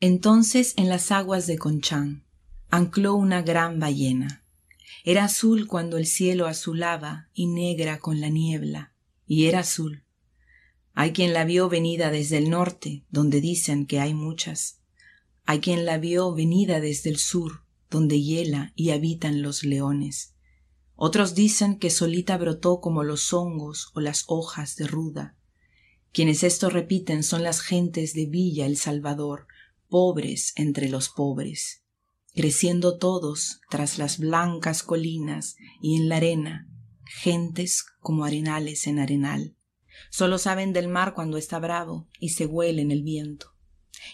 Entonces en las aguas de Conchán ancló una gran ballena. Era azul cuando el cielo azulaba y negra con la niebla, y era azul. Hay quien la vio venida desde el norte, donde dicen que hay muchas. Hay quien la vio venida desde el sur, donde hiela y habitan los leones. Otros dicen que solita brotó como los hongos o las hojas de ruda. Quienes esto repiten son las gentes de Villa El Salvador, pobres entre los pobres, creciendo todos tras las blancas colinas y en la arena, gentes como arenales en arenal. Solo saben del mar cuando está bravo y se huele en el viento,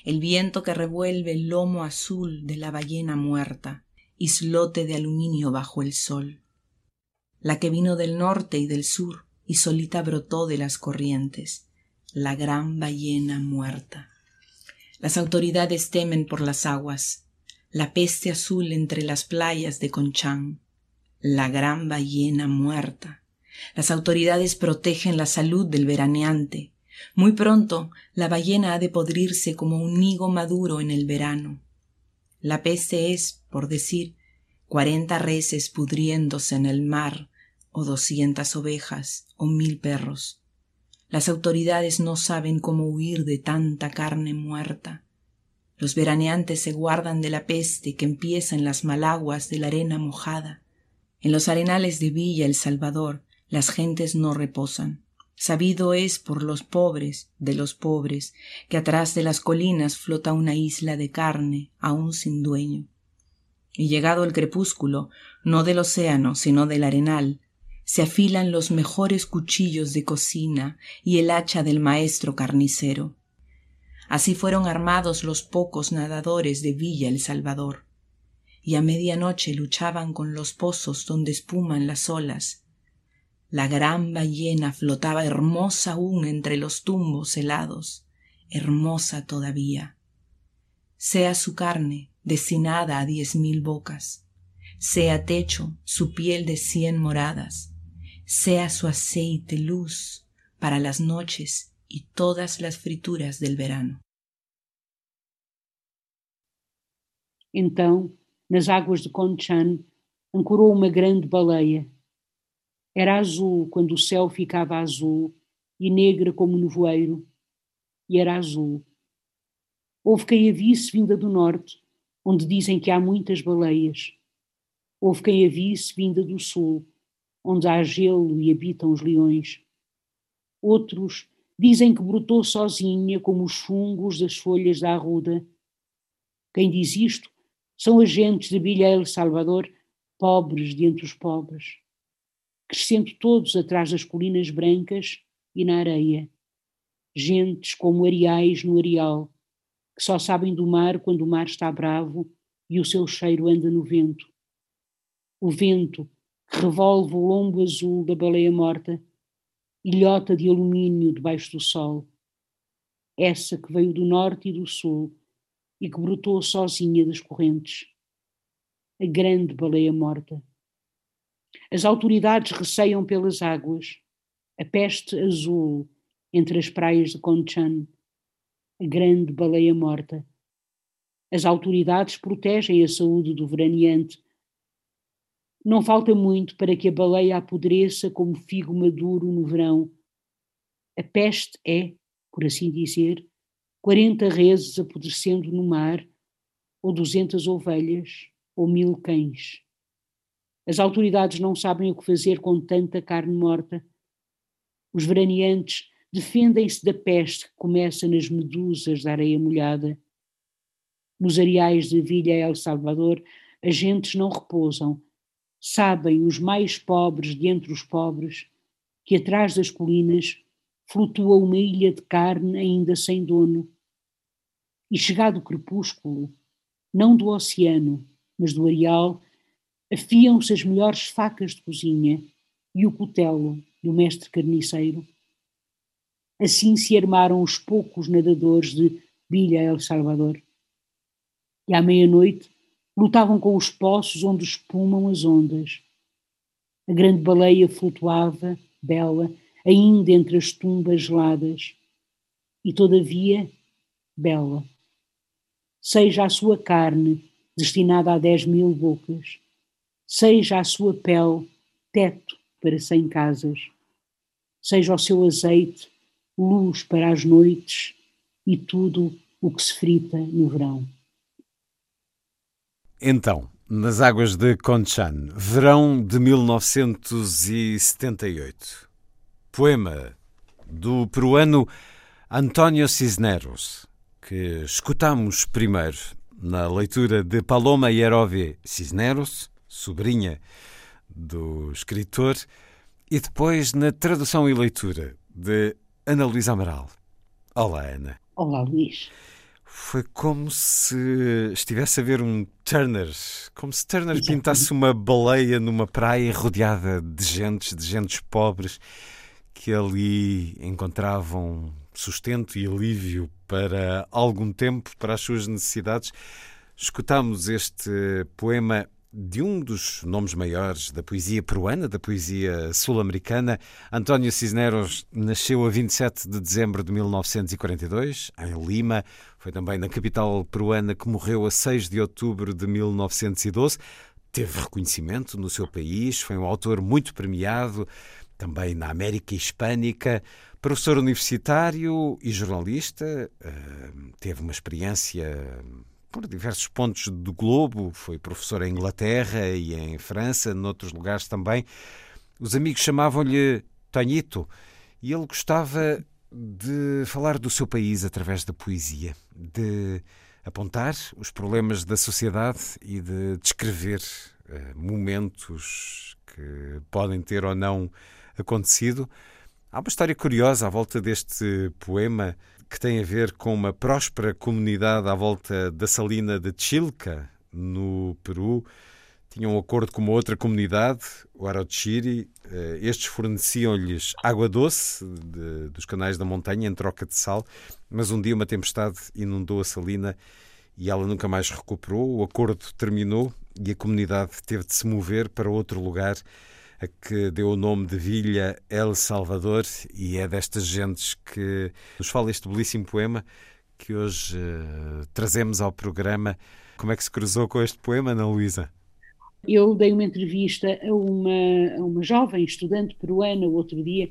el viento que revuelve el lomo azul de la ballena muerta, islote de aluminio bajo el sol. La que vino del norte y del sur y solita brotó de las corrientes, la gran ballena muerta. Las autoridades temen por las aguas, la peste azul entre las playas de Conchán, la gran ballena muerta. Las autoridades protegen la salud del veraneante. Muy pronto la ballena ha de podrirse como un higo maduro en el verano. La peste es, por decir, cuarenta reses pudriéndose en el mar, o doscientas ovejas, o mil perros. Las autoridades no saben cómo huir de tanta carne muerta. Los veraneantes se guardan de la peste que empieza en las malaguas de la arena mojada. En los arenales de Villa El Salvador las gentes no reposan. Sabido es por los pobres de los pobres que atrás de las colinas flota una isla de carne aún sin dueño. Y llegado el crepúsculo, no del océano, sino del arenal, se afilan los mejores cuchillos de cocina y el hacha del maestro carnicero. Así fueron armados los pocos nadadores de Villa El Salvador, y a medianoche luchaban con los pozos donde espuman las olas. La gran ballena flotaba hermosa aún entre los tumbos helados, hermosa todavía. Sea su carne destinada a diez mil bocas, sea techo su piel de cien moradas, sea su aceite luz para las noches y todas las frituras del verano. Então, nas águas de Conchan, ancorou uma grande baleia. Era azul quando o céu ficava azul e negra como nevoeiro, e era azul. Houve quem a visse vinda do norte, onde dizem que há muitas baleias. Houve quem a visse vinda do sul, onde há gelo e habitam os leões. Outros dizem que brotou sozinha como os fungos das folhas da arruda. Quem diz isto são agentes de Villa El Salvador, pobres de entre os pobres, crescendo todos atrás das colinas brancas e na areia. Gentes como areais no areal, que só sabem do mar quando o mar está bravo e o seu cheiro anda no vento. O vento revolve o lombo azul da baleia morta, ilhota de alumínio debaixo do sol. Essa que veio do norte e do sul e que brotou sozinha das correntes. A grande baleia morta. As autoridades receiam pelas águas, a peste azul entre as praias de Conchan, a grande baleia morta. As autoridades protegem a saúde do veraneante. Não falta muito para que a baleia apodreça como figo maduro no verão. A peste é, por assim dizer, quarenta reses apodrecendo no mar, ou duzentas ovelhas, ou mil cães. As autoridades não sabem o que fazer com tanta carne morta. Os veraneantes defendem-se da peste que começa nas medusas da areia molhada. Nos areais de Villa El Salvador, as gentes não repousam. Sabem os mais pobres de entre os pobres que atrás das colinas flutua uma ilha de carne ainda sem dono. E chegado o crepúsculo, não do oceano, mas do areal, afiam-se as melhores facas de cozinha e o cutelo do mestre carniceiro. Assim se armaram os poucos nadadores de Villa El Salvador. E à meia-noite lutavam com os poços onde espumam as ondas. A grande baleia flutuava, bela, ainda entre as tumbas geladas, e todavia bela. Seja a sua carne destinada a dez mil bocas, seja a sua pele teto para cem casas, seja o seu azeite luz para as noites e tudo o que se frita no verão. Então, nas águas de Conchan, verão de 1978. Poema do peruano António Cisneros, que escutamos primeiro na leitura de Paloma Hierove Cisneros, sobrinha do escritor, e depois na tradução e leitura de Ana Luísa Amaral. Olá, Ana. Olá, Luís. Foi como se estivesse a ver um Turner, como se Turner pintasse uma baleia numa praia rodeada de gentes, de gentes pobres que ali encontravam sustento e alívio para algum tempo, para as suas necessidades. Escutamos este poema de um dos nomes maiores da poesia peruana, da poesia sul-americana. António Cisneros nasceu a 27 de dezembro de 1942, em Lima. Foi também na capital peruana que morreu a 6 de outubro de 1912. Teve reconhecimento no seu país, foi um autor muito premiado, também na América Hispânica. Professor universitário e jornalista, eh, teve uma experiência por diversos pontos do globo, foi professor em Inglaterra e em França, noutros lugares também. Os amigos chamavam-lhe Tonhito e ele gostava de falar do seu país através da poesia, de apontar os problemas da sociedade e de descrever uh, momentos que podem ter ou não acontecido. Há uma história curiosa à volta deste poema que tem a ver com uma próspera comunidade à volta da salina de Chilca, no Peru. Tinham um acordo com uma outra comunidade, o Arochiri. Eh, estes forneciam-lhes água doce de, dos canais da montanha em troca de sal, mas um dia uma tempestade inundou a salina e ela nunca mais recuperou. O acordo terminou e a comunidade teve de se mover para outro lugar a que deu o nome de Villa El Salvador, e é destas gentes que nos fala este belíssimo poema que hoje uh, trazemos ao programa. Como é que se cruzou com este poema, Ana Luísa? Eu dei uma entrevista a uma, a uma jovem estudante peruana outro dia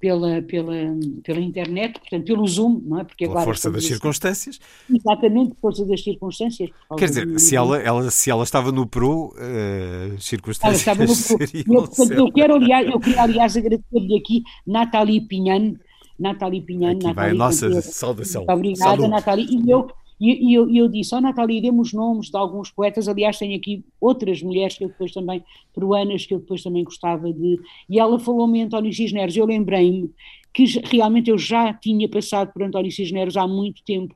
pela, pela, pela internet, portanto, pelo Zoom, não é? Porque Pela agora força das circunstâncias. Exatamente, força das circunstâncias. Quer dizer, se ela, ela, se ela estava no Peru, uh, circunstâncias ela estava no seriam eu, portanto, eu, quero, aliás, eu queria, aliás, agradecer-lhe aqui Nathalie Pinhan, Nathalie Pinhan. Aqui Nathalie, vai a nossa saudação. Muito obrigada. Nathalie. E eu e, e eu, eu, disse, ó oh, Natália, demos nomes de alguns poetas, aliás tenho aqui outras mulheres que eu depois também, peruanas, que eu depois também gostava de... E ela falou-me António Cisneros, eu lembrei-me que realmente eu já tinha passado por António Cisneros há muito tempo,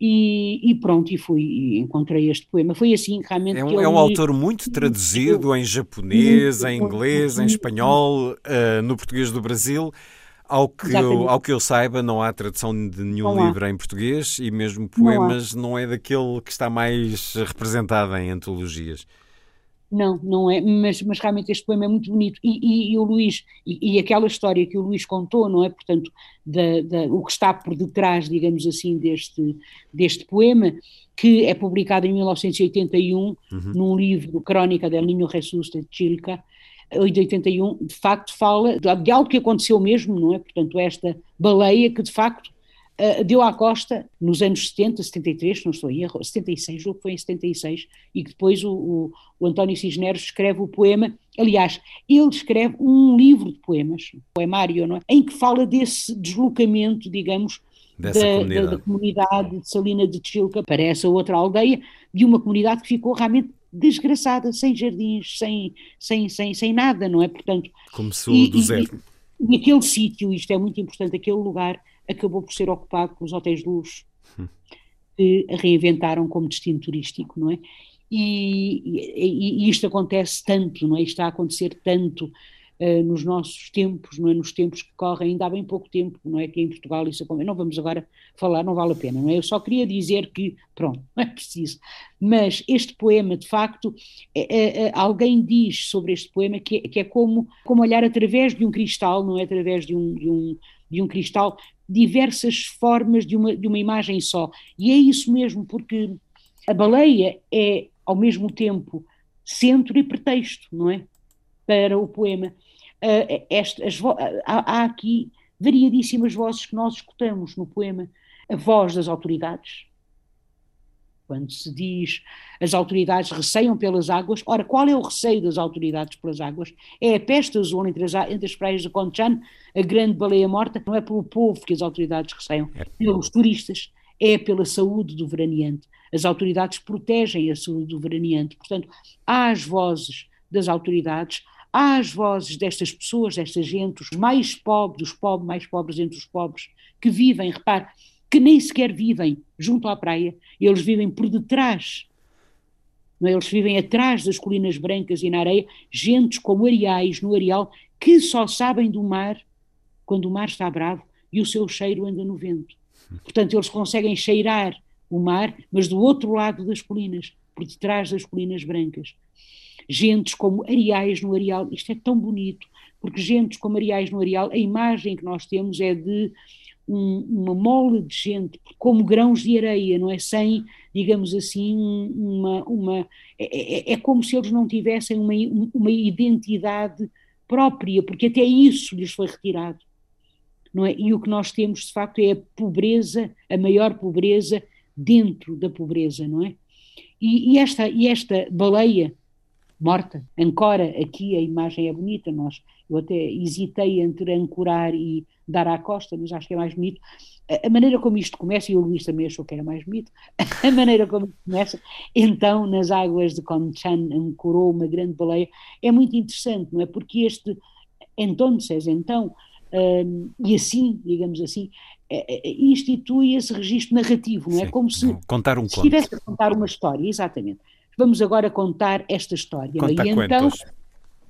e, e, pronto, e fui e encontrei este poema. Foi assim realmente. É um, é um autor muito traduzido em japonês, em inglês, em espanhol, uh, no português do Brasil. Ao que, eu, ao que eu saiba, não há tradução de nenhum livro em português e mesmo poemas não, não, é daquele que está mais representado em antologias. Não, não é, mas, mas realmente este poema é muito bonito e, e, e o Luís, e, e, aquela história que o Luís contou, não é? Portanto, da, da, o que está por detrás, digamos assim, deste, deste poema, que é publicado em 1981 uhum. num livro, Crónica del Niño Jesús de Chilca, de 81, de facto fala de algo que aconteceu mesmo, não é? Portanto, esta baleia que de facto uh, deu à costa nos anos 70, 73, não estou em erro, 76, julgo que foi em 76, e que depois o, o, o António Cisneros escreve o poema, aliás, ele escreve um livro de poemas, poemário, não é? Em que fala desse deslocamento, digamos, da, comunidade. Da, da, comunidade de Salina de Chilca para essa outra aldeia, de uma comunidade que ficou realmente desgraçada, sem jardins, sem, sem, sem, sem nada, não é? Portanto, começou e, do zero. E, e aquele sítio, isto é muito importante, aquele lugar acabou por ser ocupado pelos hotéis de luxo, hum. que reinventaram como destino turístico, não é? E, e, e, isto acontece tanto, não é? Isto está a acontecer tanto uh, nos nossos tempos, não é? Nos tempos que correm, ainda há bem pouco tempo, não é? Que em Portugal isso acontece. Não vamos agora falar, não vale a pena, não é? Eu só queria dizer que, pronto, não é preciso. Mas este poema, de facto, é, é, alguém diz sobre este poema que, que é como, como olhar através de um cristal, não é? Através de um, de um, de um cristal, diversas formas de uma, de uma imagem só. E é isso mesmo, porque a baleia é ao mesmo tempo centro e pretexto, não é? Para o poema. Uh, há, há aqui variadíssimas vozes que nós escutamos no poema. A voz das autoridades, quando se diz as autoridades receiam pelas águas, ora, qual é o receio das autoridades pelas águas? É a peste azul entre as, entre as praias de Conchan, a grande baleia morta, não é pelo povo que as autoridades receiam, é pelos turistas, é pela saúde do veraneante. As autoridades protegem a saúde do veraneante. Portanto, há as vozes das autoridades, há as vozes destas pessoas, desta gente, os mais pobres, os pobres, mais pobres entre os pobres, que vivem, repare, que nem sequer vivem junto à praia, eles vivem por detrás. Não é? Eles vivem atrás das colinas brancas e na areia, gentes como areais no areal, que só sabem do mar quando o mar está bravo e o seu cheiro anda no vento. Portanto, eles conseguem cheirar o mar, mas do outro lado das colinas, por detrás das colinas brancas. Gentes como areais no areal, isto é tão bonito, porque gentes como areais no areal, a imagem que nós temos é de um, uma mole de gente, como grãos de areia, não é? Sem, digamos assim, uma. uma é, é, é como se eles não tivessem uma, uma identidade própria, porque até isso lhes foi retirado é? E o que nós temos, de facto, é a pobreza, a maior pobreza dentro da pobreza, não é? E, e esta, e esta baleia morta, ancora aqui, a imagem é bonita, nós, eu até hesitei entre ancorar e dar à costa, mas acho que é mais bonito. A, a maneira como isto começa, e o Luís também achou que era mais bonito, a maneira como isto começa, então, nas águas de Conchan ancorou uma grande baleia, é muito interessante, não é? Porque este, então, então, um, e assim, digamos assim, institui esse registro narrativo, não é? Sim, Como se, contar um se estivesse a contar uma história, exatamente. Vamos agora contar esta história. É? Conta e então,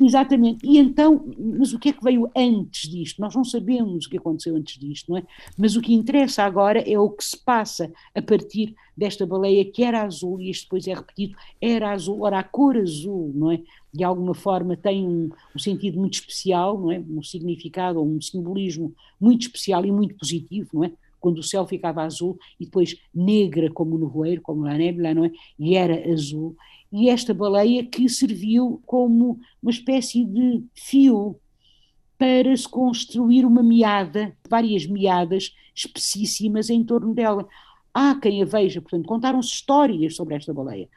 Exatamente. E então, mas o que é que veio antes disto? Nós não sabemos o que aconteceu antes disto, não é? Mas o que interessa agora é o que se passa a partir desta baleia que era azul, e isto depois é repetido, era azul. Ora, a cor azul, não é? De alguma forma tem um, um sentido muito especial, não é? Um significado, um simbolismo muito especial e muito positivo, não é? quando o céu ficava azul e depois negra como o nevoeiro, como a nébula, não é? E era azul e esta baleia que serviu como uma espécie de fio para se construir uma meada, várias meadas espessíssimas em torno dela. Há quem a veja, portanto, contaram-se histórias sobre esta baleia.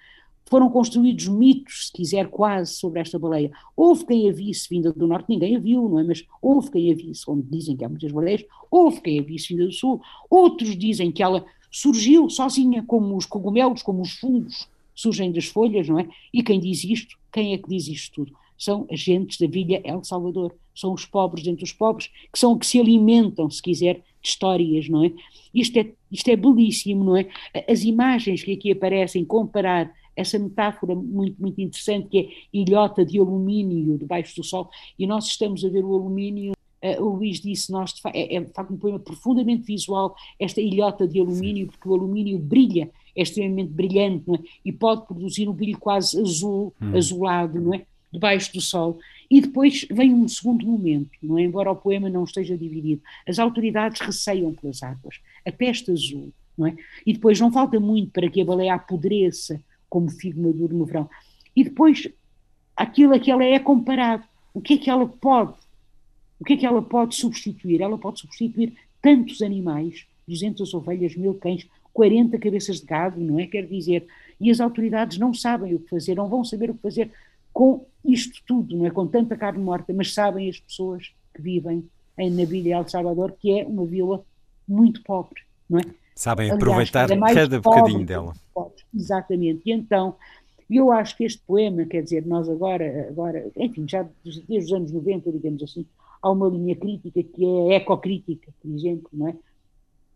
Foram construídos mitos, se quiser, quase sobre esta baleia. Houve quem a visse vinda do norte, ninguém a viu, não é? Mas houve quem a visse, onde dizem que há muitas baleias, houve quem a visse vinda do sul. Outros dizem que ela surgiu sozinha, como os cogumelos, como os fungos, surgem das folhas, não é? E quem diz isto, quem é que diz isto tudo? São agentes da Vila El Salvador, são os pobres entre os pobres, que são que se alimentam, se quiser, de histórias, não é? Isto é, isto é belíssimo, não é? As imagens que aqui aparecem, comparar essa metáfora muito, muito interessante que é ilhota de alumínio debaixo do sol, e nós estamos a ver o alumínio Uh, o Luís disse, nós, é, é de facto um poema profundamente visual, esta ilhota de alumínio, porque o alumínio brilha é extremamente brilhante é? e pode produzir um brilho quase azul, hum. azulado, não é? debaixo do sol. E depois vem um segundo momento, não é? embora o poema não esteja dividido. As autoridades receiam pelas águas, a peste azul, não é? E depois não falta muito para que a baleia apodreça como figo maduro no verão. E depois aquilo a que ela é comparado. O que é que ela pode? O que é que ela pode substituir? Ela pode substituir tantos animais, 200 ovelhas, mil cães, 40 cabeças de gado, não é? Quer dizer, e as autoridades não sabem o que fazer, não vão saber o que fazer com isto tudo, não é? Com tanta carne morta, mas sabem as pessoas que vivem em Vila El Salvador, que é uma vila muito pobre, não é? Sabem Aliás, aproveitar é cada bocadinho dela. Exatamente. E então eu acho que este poema, quer dizer, nós agora, agora enfim, já desde os anos 90, digamos assim, há uma linha crítica que é ecocrítica, por exemplo, não é?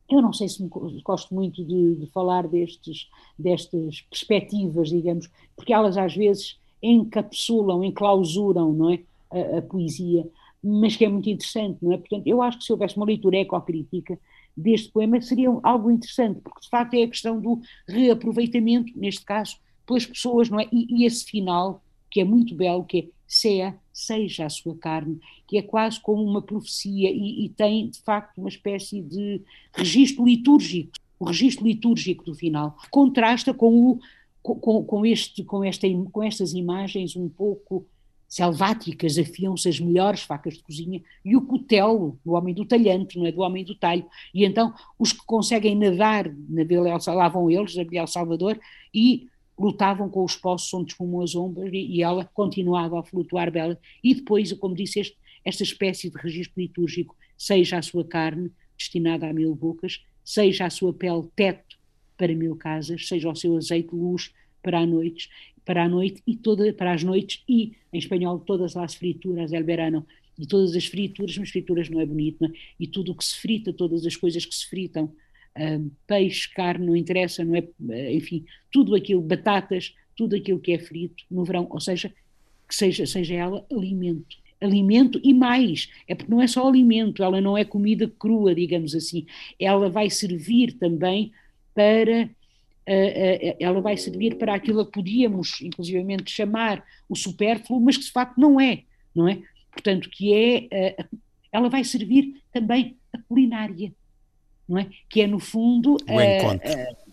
Eu não sei se me, gosto muito de, de, falar destes, destas perspectivas, digamos, porque elas às vezes encapsulam, enclausuram, não é? A, a, poesia, mas que é muito interessante, não é? Portanto, eu acho que se houvesse uma leitura ecocrítica deste poema seria algo interessante, porque de facto é a questão do reaproveitamento, neste caso, pelas pessoas, não é? E, e esse final, que é muito belo, que é Sea, seja a sua carne, que é quase como uma profecia e, e tem, de facto, uma espécie de registro litúrgico, o registro litúrgico do final. Contrasta com, o, com, com, este, com, esta, com estas imagens um pouco selváticas, afiam-se as melhores facas de cozinha, e o cutelo do homem do talhante, não é? Do homem do talho. E então os que conseguem nadar na Vila lá vão eles, na Vila Salvador, e lutavam com os poços onde esfumam as ombras e ela continuava a flutuar bela. E depois, como disse, este, esta espécie de registro litúrgico, seja a sua carne, destinada a mil bocas, seja a sua pele teto para mil casas, seja o seu azeite luz para a noite, para a noite e toda, para as noites e, em espanhol, todas as frituras, el verano, e todas as frituras, mas frituras não é bonito, não é? e tudo o que se frita, todas as coisas que se fritam, peixe, carne, não interessa, não é? Eh, enfim, tudo aquilo, batatas, tudo aquilo que é frito no verão, ou seja, que seja, seja ela alimento. Alimento e mais, é porque não é só alimento, ela não é comida crua, digamos assim, ela vai servir também para Uh, uh, ela vai servir para aquilo que podíamos, inclusivamente, chamar o supérfluo, mas que de facto não é, não é? Portanto, que é, ela vai servir também a culinária, não é? Que é no fundo o uh, encontro. Uh,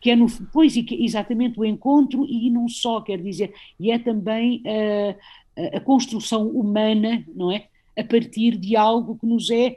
que é no pois exatamente o encontro e não só quer dizer e é também uh, a construção humana, não é? A partir de algo que nos é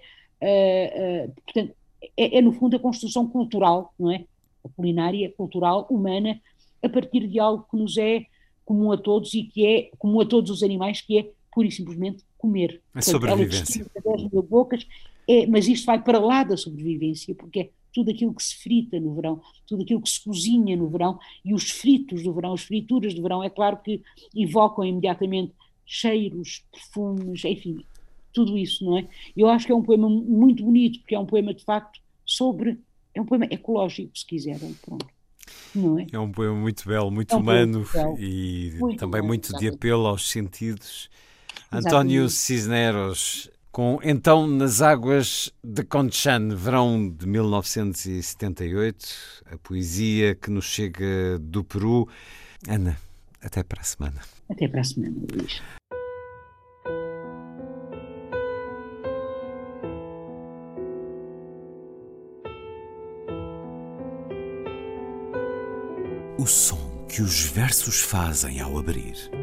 portanto é, é, no fundo a construção cultural, não é? A culinária cultural humana a partir de algo que nos é comum a todos e que é comum a todos os animais, que é pura e simplesmente comer. A Portanto, sobrevivência. Ela mil bocas é, mas isto vai para lá da sobrevivência, porque é tudo aquilo que se frita no verão, tudo aquilo que se cozinha no verão, e os fritos do verão, as frituras do verão, é claro que evocam imediatamente cheiros, perfumes, enfim, tudo isso, não é? Eu acho que é um poema muito bonito, porque é um poema de facto sobre. É um poema ecológico, se quiserem, pronto. Não é? é um poema muito belo, muito é um humano belo. e muito também muito exatamente. de apelo aos sentidos. António Cisneros com Então nas Águas de Conchan, verão de 1978, a poesia que nos chega do Peru. Ana, até para a semana. Até para a semana, Luís. O som que os versos fazem ao abrir.